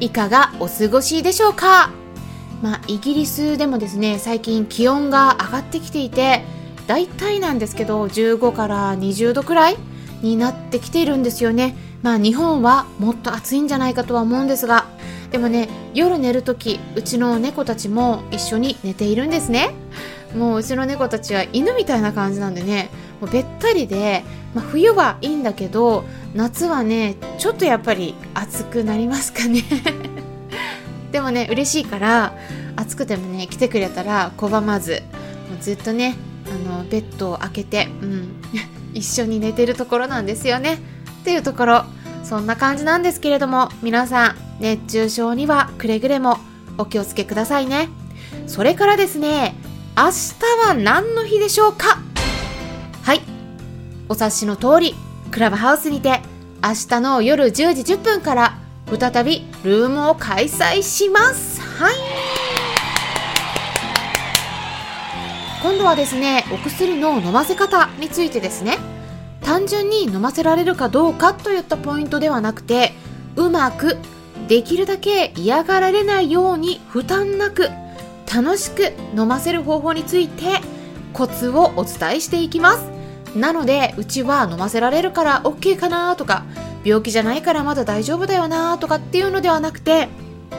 いかがお過ごしでしょうか？まあ、イギリスでもですね、最近気温が上がってきていて、大体なんですけど、15から20度くらいになってきているんですよね。まあ日本はもっと暑いんじゃないかとは思うんですが、でもね、夜寝るとき、うちの猫たちも一緒に寝ているんですね。もううちの猫たちは犬みたいな感じなんでね、もうべったりで、まあ、冬はいいんだけど、夏はね、ちょっとやっぱり暑くなりますかね。でもね、嬉しいから、暑くてもね、来てくれたら拒まず、もうずっとね、あの、ベッドを開けて、うん。一緒に寝てるところなんですよねっていうところそんな感じなんですけれども皆さん熱中症にはくれぐれもお気をつけくださいねそれからですね明日は何の日でしょうかはいお察しの通りクラブハウスにて明日の夜10時10分から再びルームを開催します。はい。今度はですねお薬の飲ませ方についてですね。単純に飲ませられるかどうかといったポイントではなくてうまくできるだけ嫌がられないように負担なく楽しく飲ませる方法についてコツをお伝えしていきます。なのでうちは飲ませられるから OK かなとか病気じゃないからまだ大丈夫だよなとかっていうのではなくて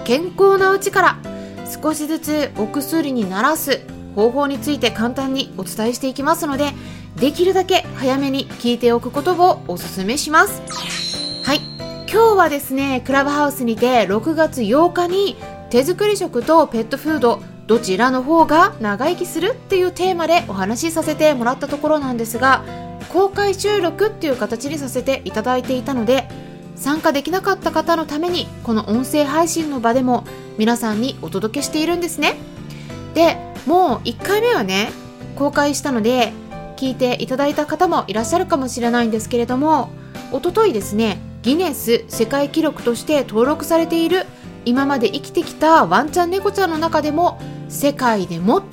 健康なうちから少しずつお薬にならす方法について簡単にお伝えしていきますのでできるだけ早めに聞いておくことをお勧めします。はい。今日はですねクラブハウスにて6月8日に手作り食とペットフードどちらの方が長生きするっていうテーマでお話しさせてもらったところなんですが公開収録っていう形にさせていただいていたので参加できなかった方のためにこの音声配信の場でも皆さんにお届けしているんですね。でもう1回目はね公開したので聞いていただいた方もいらっしゃるかもしれないんですけれどもおとといですねギネス世界記録として登録されている今まで生きてきたワンちゃん猫ちゃんの中でも世界で最も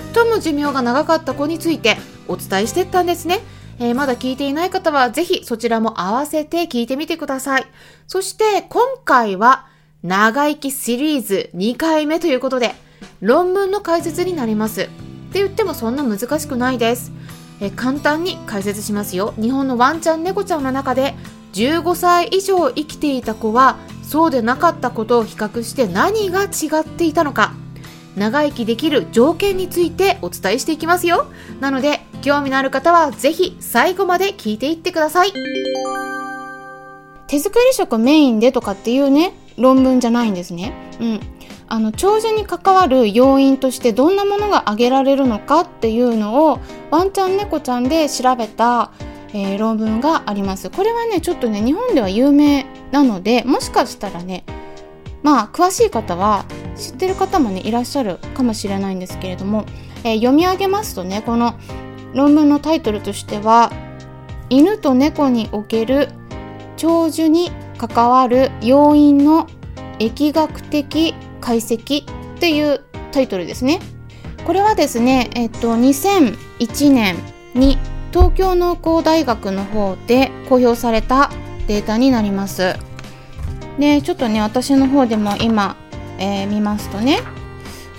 寿命が長かった子についてお伝えしてったんですね、えー、まだ聞いていない方はぜひそちらも合わせて聞いてみてください。そして今回は長生きシリーズ2回目ということで論文の解説になります。って言ってもそんな難しくないです。え簡単に解説しますよ。日本のワンちゃん猫ちゃんの中で15歳以上生きていた子はそうでなかったことを比較して何が違っていたのか。長生きできる条件についてお伝えしていきますよ。なので興味のある方はぜひ最後まで聞いていってください。手作り食メインでとかっていうね論文じゃないんですね。うん。あの長寿に関わる要因としてどんなものが挙げられるのかっていうのをワンちゃん猫ちゃんで調べた、えー、論文がありますこれはねちょっとね日本では有名なのでもしかしたらねまあ詳しい方は知ってる方もねいらっしゃるかもしれないんですけれども、えー、読み上げますとねこの論文のタイトルとしては犬と猫における長寿に関わる要因の疫学的解析っていうタイトルですね。これはですね、えっと、2001年に東京農工大学の方で公表されたデータになります。で、ちょっとね、私の方でも今、えー、見ますとね、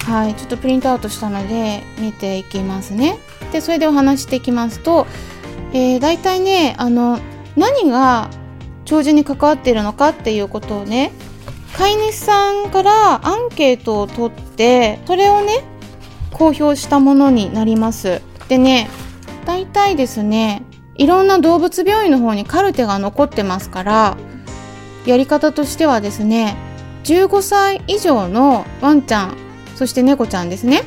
はい、ちょっとプリントアウトしたので見ていきますね。で、それでお話していきますと、えー、大体ね、あの、何が長寿に関わっているのかっていうことをね、飼い主さんからアンケートを取ってそれをね公表したものになりますでね大体ですねいろんな動物病院の方にカルテが残ってますからやり方としてはですね15歳以上のワンちゃんそして猫ちゃんですね。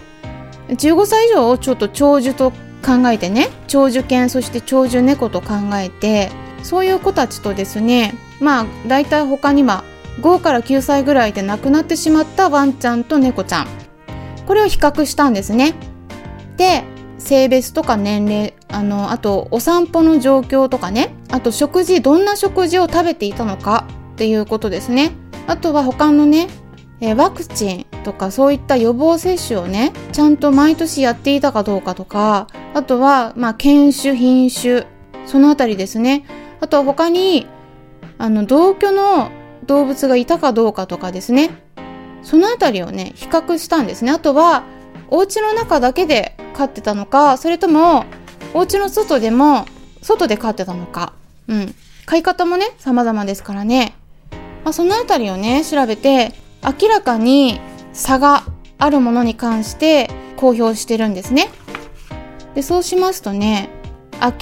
15歳以上をちょっと長寿と考えてね長寿犬そして長寿猫と考えてそういう子たちとですねまあ大体他には5から9歳ぐらいで亡くなってしまったワンちゃんと猫ちゃん。これを比較したんですね。で性別とか年齢あのあとお散歩の状況とかね。あと食事どんな食事を食べていたのかっていうことですね。あとは他のねえワクチンとかそういった予防接種をねちゃんと毎年やっていたかどうかとか。あとはまあ犬種品種そのあたりですね。あとは他にあの同居の動物がいたかどうかとかですね。そのあたりをね比較したんですね。あとはお家の中だけで飼ってたのかそれともお家の外でも外で飼ってたのか。うん。飼い方もね様々ですからね、まあ、そのあたりをね調べて明らかに差があるものに関して公表してるんですね。でそうしますとね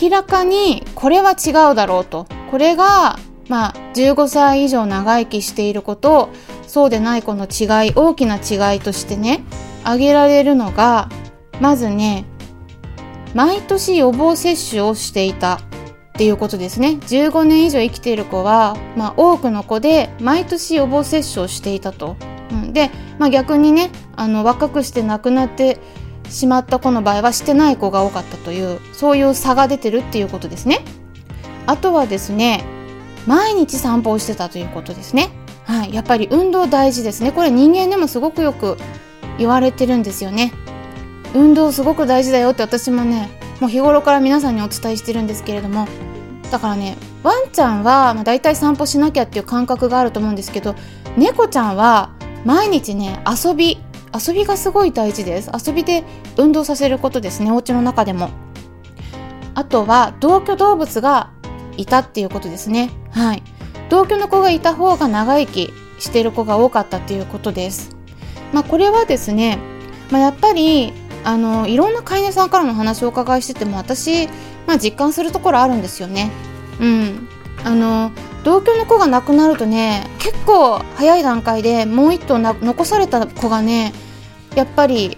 明らかにこれは違うだろうと。これがまあ15歳以上長生きしている子とそうでない子の違い大きな違いとしてね挙げられるのがまずね毎年予防接種をしていたっていうことですね。15年以上生きている子は、まあ、多くの子で毎年予防接種をしていたと、うん、で、まあ、逆にねあの若くして亡くなってしまった子の場合はしてない子が多かったというそういう差が出てるっていうことですね。あとはですね毎日散歩をしてたということですね。はい、やっぱり運動大事ですね。これ人間でもすごくよく言われてるんですよね。運動すごく大事だよって私もねもう日頃から皆さんにお伝えしてるんですけれどもだからねワンちゃんは、まあ、大体散歩しなきゃっていう感覚があると思うんですけど猫ちゃんは毎日ね遊び遊びがすごい大事です。遊びで運動させることですねお家の中でも。あとは同居動物がいたっていうことですね。はい。同居の子がいた方が長生きしている子が多かったっていうことです。まあこれはですね、まあ、やっぱりあのいろんな飼い主さんからの話をお伺いしてても私まあ、実感するところあるんですよね。うん、あの同居の子が亡くなるとね結構早い段階でもう1頭残された子がねやっぱり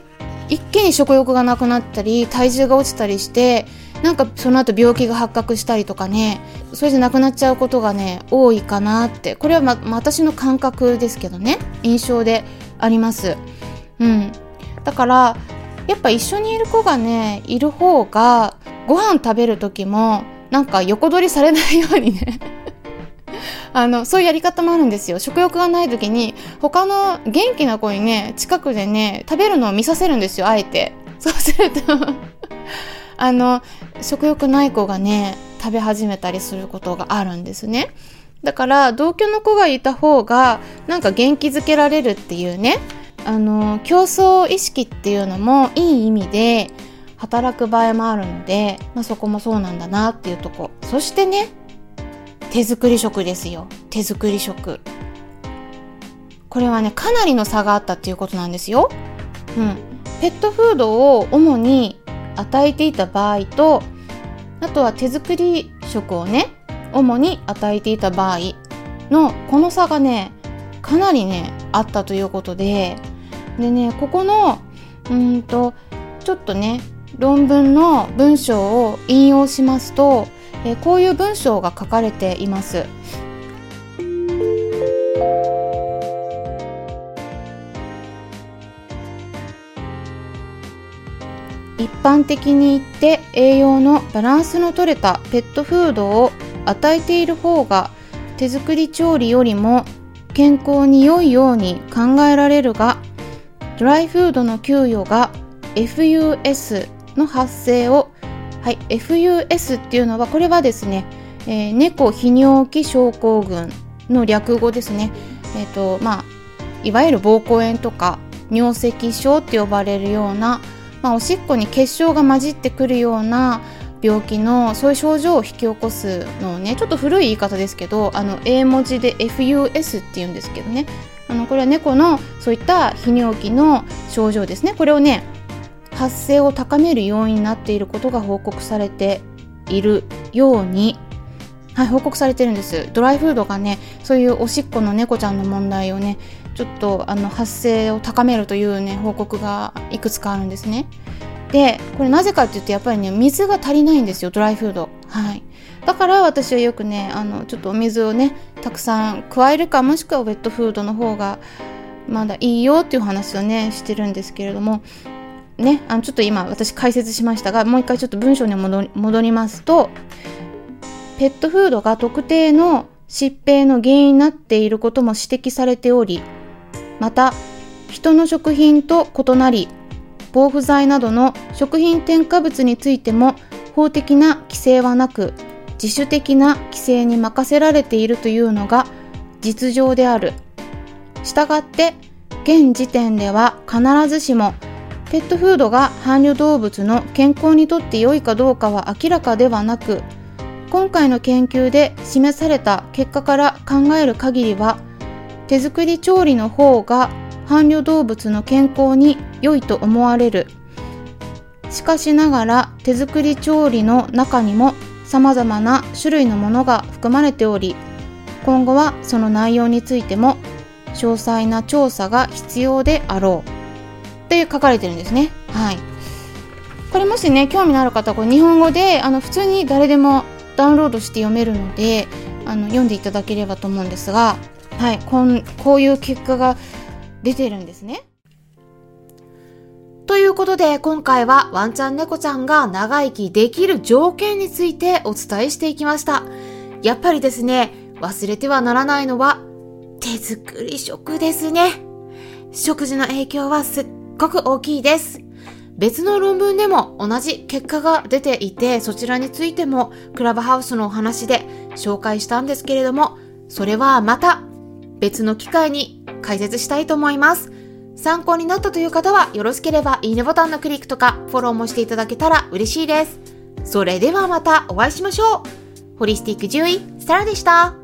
一気に食欲がなくなったり体重が落ちたりしてなんかその後病気が発覚したりとかねそれで亡くなっちゃうことがね多いかなって。これは、ま、私の感覚ですけどね。印象で。あります。うん、だからやっぱ一緒にいる子がねいる方がご飯食べる時もなんか横取りされないようにね。あのそういうやり方もあるんですよ。食欲がない時に他の元気な子にね近くでね食べるのを見させるんですよあえて。そうすると あの食欲ない子がね食べ始めたりすることがあるんですね。だから同居の子がいた方がなんか元気づけられるっていうねあの競争意識っていうのもいい意味で働く場合もあるので、まあ、そこもそうなんだなっていうとこ。そしてね手作り食ですよ。手作り食。これはねかなりの差があったっていうことなんですよ、うん、ペットフードを主に与えていた場合とあとは手作り食をね主に与えていた場合のこの差がねかなりねあったということででねここのうんとちょっとね論文の文章を引用しますと、えこういう文章が書かれています。一般的に言って栄養のバランスの取れたペットフードを与えている方が手作り調理よりも健康に良いように考えられるがドライフードの給与が FUS の発生を、はい、FUS っていうのはこれはですね、えー、猫泌尿器症候群の略語ですね。えっ、ー、とまあいわゆる膀胱炎とか尿石症って呼ばれるような、まあ、おしっこに結晶が混じってくるような病気のそういう症状を引き起こすのをねちょっと古い言い方ですけどあの英文字で FUS っていうんですけどねあのこれは猫のそういった泌尿器の症状ですねこれをね発生を高める要因になっていることが報告されているようにはい、報告されてるんです。ドライフードがね、そういうおしっこの猫ちゃんの問題をね、ちょっとあの発生を高めるというね、報告がいくつかあるんですね。で、これなぜかって言ってやっぱりね、水が足りないんですよ、ドライフード。はい。だから私はよくねあのちょっとお水をねたくさん加えるかもしくはウェットフードの方がまだいいよっていう話をねしてるんですけれどもねあのちょっと今私解説しましたがもう一回ちょっと文章に戻りますとペットフードが特定の疾病の原因になっていることも指摘されておりまた人の食品と異なり防腐剤などの食品添加物についても法的な規制はなく自主的な規制に任せられているというのが実情である。したがって現時点では必ずしもペットフードが伴侶動物の健康にとって良いかどうかは明らかではなく今回の研究で示された結果から考える限りは手作り調理の方が伴侶動物の健康に良いと思われる。しかしながら手作り調理の中にも様々な種類のものが含まれており今後はその内容についても詳細な調査が必要であろう。って書かれてるんですね。はい。これもしね興味のある方これ日本語であの普通に誰でもダウンロードして読めるのであの読んでいただければと思うんですがはい。こんこういう結果が出てるんですねということで今回はワンちゃん猫ちゃんが長生きできる条件についてお伝えしていきました。やっぱりですね、忘れてはならないのは手作り食ですね。食事の影響はすっごく大きいです。別の論文でも同じ結果が出ていて、そちらについてもクラブハウスのお話で紹介したんですけれども、それはまた別の機会に解説したいと思います。参考になったという方はよろしければいいねボタンのクリックとかフォローもしていただけたら嬉しいです。それではまたお会いしましょう。ホリスティック獣医、サラでした。